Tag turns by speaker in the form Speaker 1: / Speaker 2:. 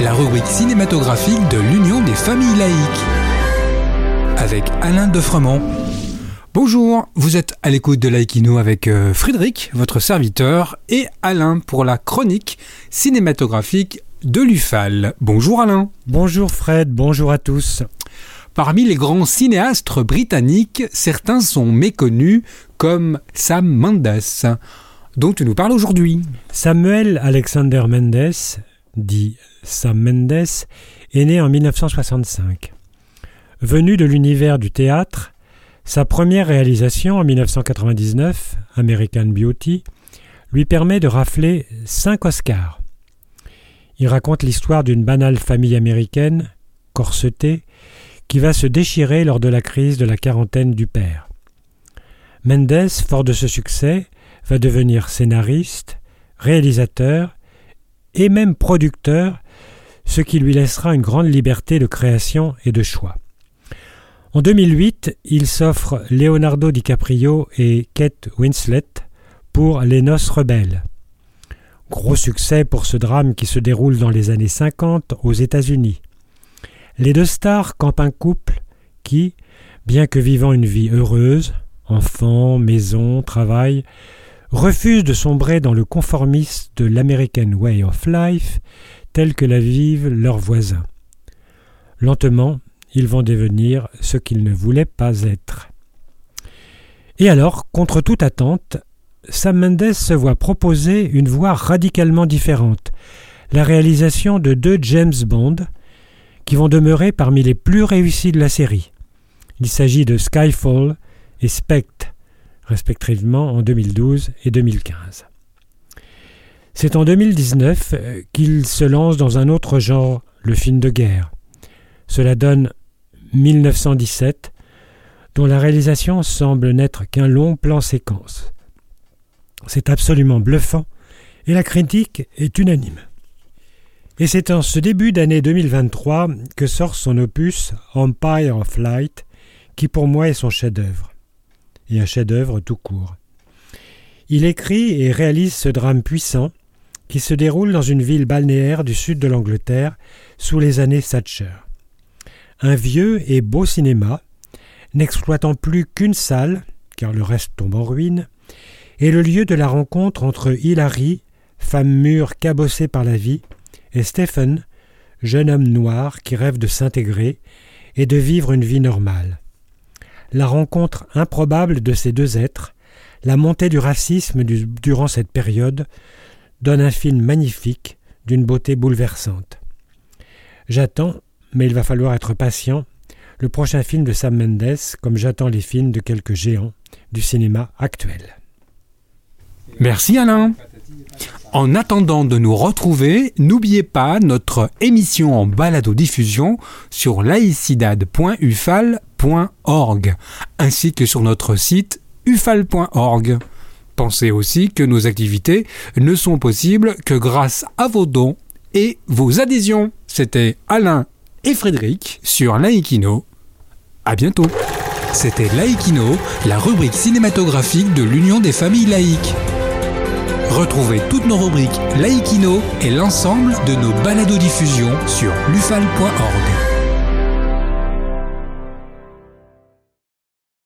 Speaker 1: La rubrique cinématographique de l'Union des familles laïques. Avec Alain Defremont. Bonjour, vous êtes à l'écoute de Laïkino avec euh, Frédéric, votre serviteur, et Alain pour la chronique cinématographique de l'UFAL. Bonjour Alain.
Speaker 2: Bonjour Fred, bonjour à tous.
Speaker 1: Parmi les grands cinéastes britanniques, certains sont méconnus, comme Sam Mendes, dont tu nous parles aujourd'hui.
Speaker 2: Samuel Alexander Mendes, dit Sam Mendes, est né en 1965. Venu de l'univers du théâtre, sa première réalisation en 1999, American Beauty, lui permet de rafler cinq Oscars. Il raconte l'histoire d'une banale famille américaine, corsetée, qui va se déchirer lors de la crise de la quarantaine du père. Mendes, fort de ce succès, va devenir scénariste, réalisateur et même producteur, ce qui lui laissera une grande liberté de création et de choix. En 2008, il s'offre Leonardo DiCaprio et Kate Winslet pour Les Noces rebelles. Gros succès pour ce drame qui se déroule dans les années 50 aux États-Unis. Les deux stars campent un couple qui, bien que vivant une vie heureuse, enfants, maison, travail, refuse de sombrer dans le conformisme de l'American Way of Life tel que la vivent leurs voisins. Lentement, ils vont devenir ce qu'ils ne voulaient pas être. Et alors, contre toute attente, Sam Mendes se voit proposer une voie radicalement différente, la réalisation de deux James Bond, qui vont demeurer parmi les plus réussis de la série. Il s'agit de Skyfall et Spectre, respectivement en 2012 et 2015. C'est en 2019 euh, qu'il se lance dans un autre genre, le film de guerre. Cela donne 1917, dont la réalisation semble n'être qu'un long plan séquence. C'est absolument bluffant et la critique est unanime. Et c'est en ce début d'année 2023 que sort son opus Empire of Light, qui pour moi est son chef-d'œuvre, et un chef-d'œuvre tout court. Il écrit et réalise ce drame puissant qui se déroule dans une ville balnéaire du sud de l'Angleterre sous les années Thatcher. Un vieux et beau cinéma, n'exploitant plus qu'une salle, car le reste tombe en ruine, est le lieu de la rencontre entre Hilary, femme mûre cabossée par la vie, et Stephen, jeune homme noir qui rêve de s'intégrer et de vivre une vie normale. La rencontre improbable de ces deux êtres, la montée du racisme durant cette période, donne un film magnifique d'une beauté bouleversante. J'attends, mais il va falloir être patient, le prochain film de Sam Mendes, comme j'attends les films de quelques géants du cinéma actuel.
Speaker 1: Merci Alain. En attendant de nous retrouver, n'oubliez pas notre émission en balado-diffusion sur ainsi que sur notre site ufal.org. Pensez aussi que nos activités ne sont possibles que grâce à vos dons et vos adhésions. C'était Alain et Frédéric sur Laïkino. À bientôt. C'était Laïkino, la rubrique cinématographique de l'Union des familles laïques. Retrouvez toutes nos rubriques Laïkino et l'ensemble de nos balados diffusions sur lufal.org.